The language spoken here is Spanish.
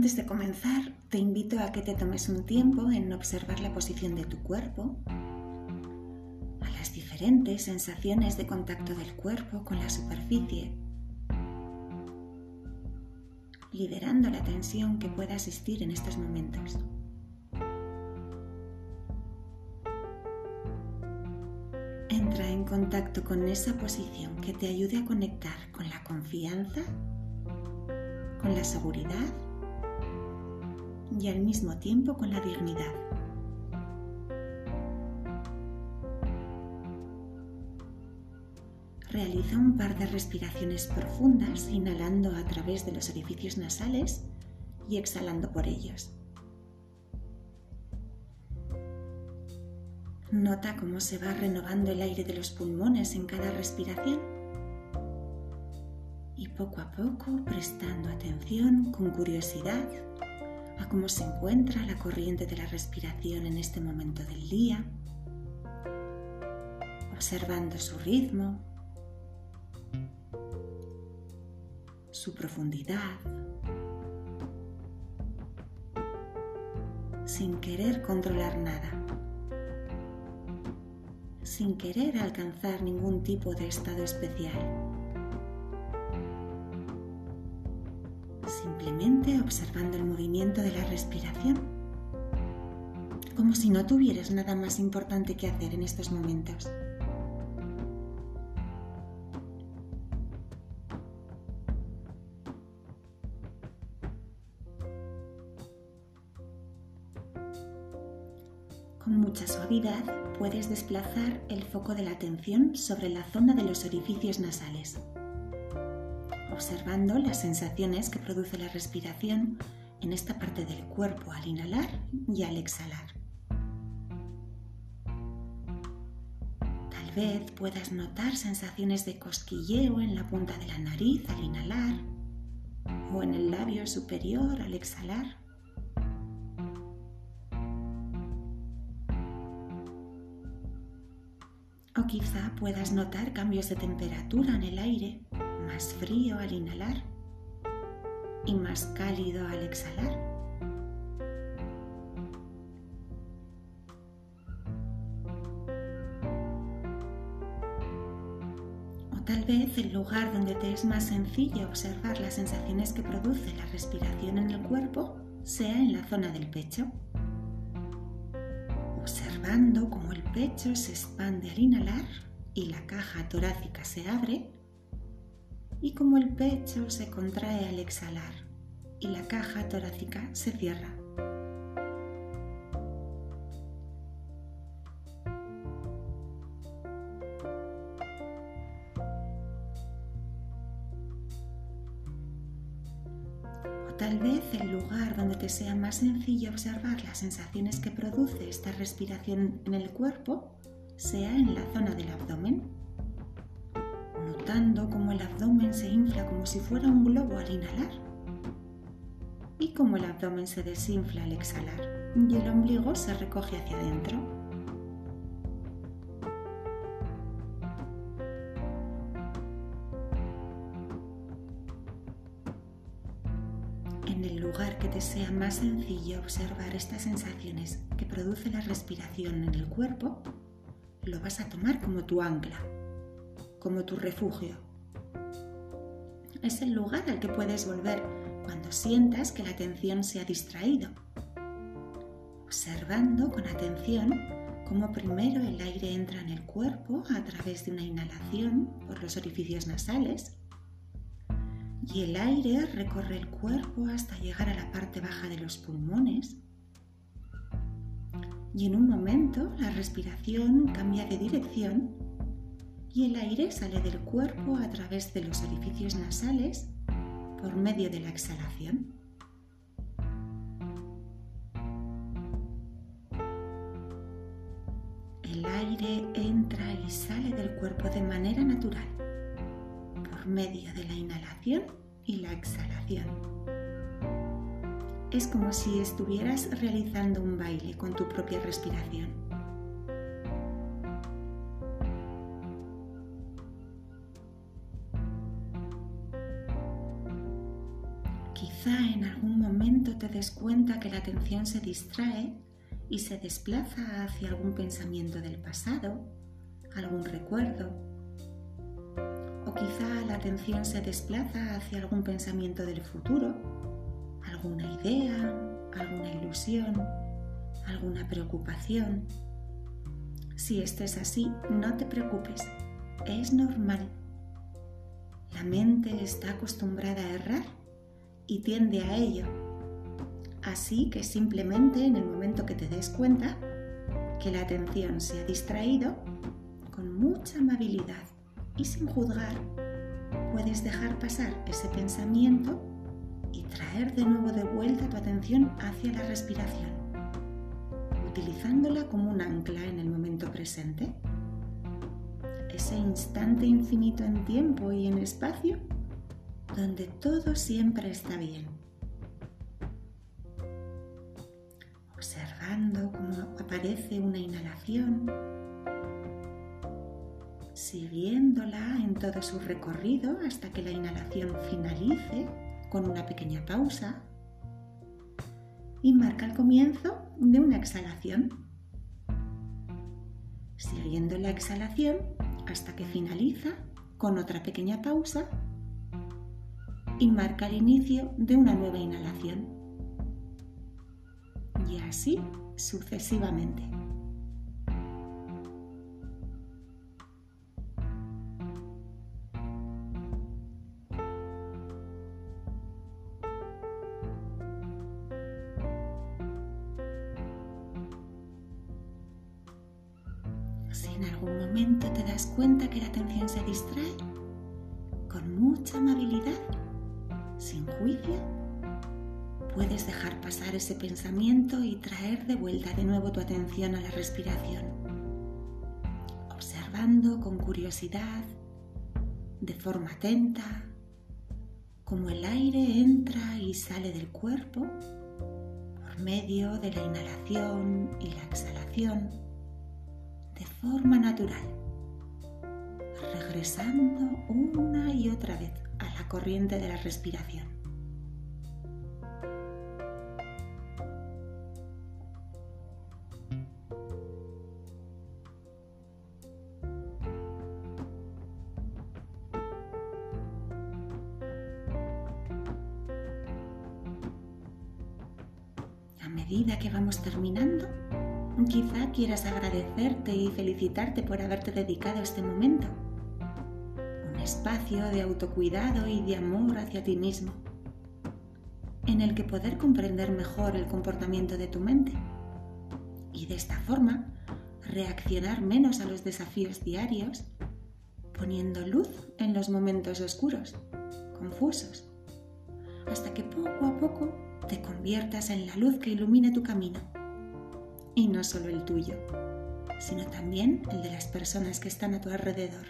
Antes de comenzar, te invito a que te tomes un tiempo en observar la posición de tu cuerpo, a las diferentes sensaciones de contacto del cuerpo con la superficie, liberando la tensión que pueda existir en estos momentos. Entra en contacto con esa posición que te ayude a conectar con la confianza, con la seguridad y al mismo tiempo con la dignidad. Realiza un par de respiraciones profundas, inhalando a través de los orificios nasales y exhalando por ellos. Nota cómo se va renovando el aire de los pulmones en cada respiración y poco a poco prestando atención con curiosidad a cómo se encuentra la corriente de la respiración en este momento del día, observando su ritmo, su profundidad, sin querer controlar nada, sin querer alcanzar ningún tipo de estado especial. simplemente observando de la respiración, como si no tuvieras nada más importante que hacer en estos momentos. Con mucha suavidad puedes desplazar el foco de la atención sobre la zona de los orificios nasales observando las sensaciones que produce la respiración en esta parte del cuerpo al inhalar y al exhalar. Tal vez puedas notar sensaciones de cosquilleo en la punta de la nariz al inhalar o en el labio superior al exhalar. O quizá puedas notar cambios de temperatura en el aire más frío al inhalar y más cálido al exhalar. O tal vez el lugar donde te es más sencillo observar las sensaciones que produce la respiración en el cuerpo sea en la zona del pecho. Observando cómo el pecho se expande al inhalar y la caja torácica se abre y como el pecho se contrae al exhalar y la caja torácica se cierra. O tal vez el lugar donde te sea más sencillo observar las sensaciones que produce esta respiración en el cuerpo sea en la zona del abdomen notando cómo el abdomen se infla como si fuera un globo al inhalar y cómo el abdomen se desinfla al exhalar y el ombligo se recoge hacia adentro. En el lugar que te sea más sencillo observar estas sensaciones que produce la respiración en el cuerpo, lo vas a tomar como tu ancla como tu refugio. Es el lugar al que puedes volver cuando sientas que la atención se ha distraído, observando con atención cómo primero el aire entra en el cuerpo a través de una inhalación por los orificios nasales y el aire recorre el cuerpo hasta llegar a la parte baja de los pulmones. Y en un momento la respiración cambia de dirección y el aire sale del cuerpo a través de los orificios nasales por medio de la exhalación. El aire entra y sale del cuerpo de manera natural por medio de la inhalación y la exhalación. Es como si estuvieras realizando un baile con tu propia respiración. Te des cuenta que la atención se distrae y se desplaza hacia algún pensamiento del pasado, algún recuerdo. O quizá la atención se desplaza hacia algún pensamiento del futuro, alguna idea, alguna ilusión, alguna preocupación. Si esto es así, no te preocupes, es normal. La mente está acostumbrada a errar y tiende a ello. Así que simplemente en el momento que te des cuenta que la atención se ha distraído, con mucha amabilidad y sin juzgar, puedes dejar pasar ese pensamiento y traer de nuevo de vuelta tu atención hacia la respiración, utilizándola como un ancla en el momento presente. Ese instante infinito en tiempo y en espacio donde todo siempre está bien. Observando cómo aparece una inhalación, siguiéndola en todo su recorrido hasta que la inhalación finalice con una pequeña pausa y marca el comienzo de una exhalación. Siguiendo la exhalación hasta que finaliza con otra pequeña pausa y marca el inicio de una nueva inhalación. Y así sucesivamente. Si en algún momento te das cuenta que la atención se distrae, con mucha amabilidad sin juicio, puedes dejar pasar ese pensamiento y traer de vuelta de nuevo tu atención a la respiración, observando con curiosidad, de forma atenta, cómo el aire entra y sale del cuerpo por medio de la inhalación y la exhalación de forma natural, regresando una y otra vez a la corriente de la respiración. Medida que vamos terminando, quizá quieras agradecerte y felicitarte por haberte dedicado este momento. Espacio de autocuidado y de amor hacia ti mismo, en el que poder comprender mejor el comportamiento de tu mente y de esta forma reaccionar menos a los desafíos diarios, poniendo luz en los momentos oscuros, confusos, hasta que poco a poco te conviertas en la luz que ilumine tu camino, y no solo el tuyo, sino también el de las personas que están a tu alrededor.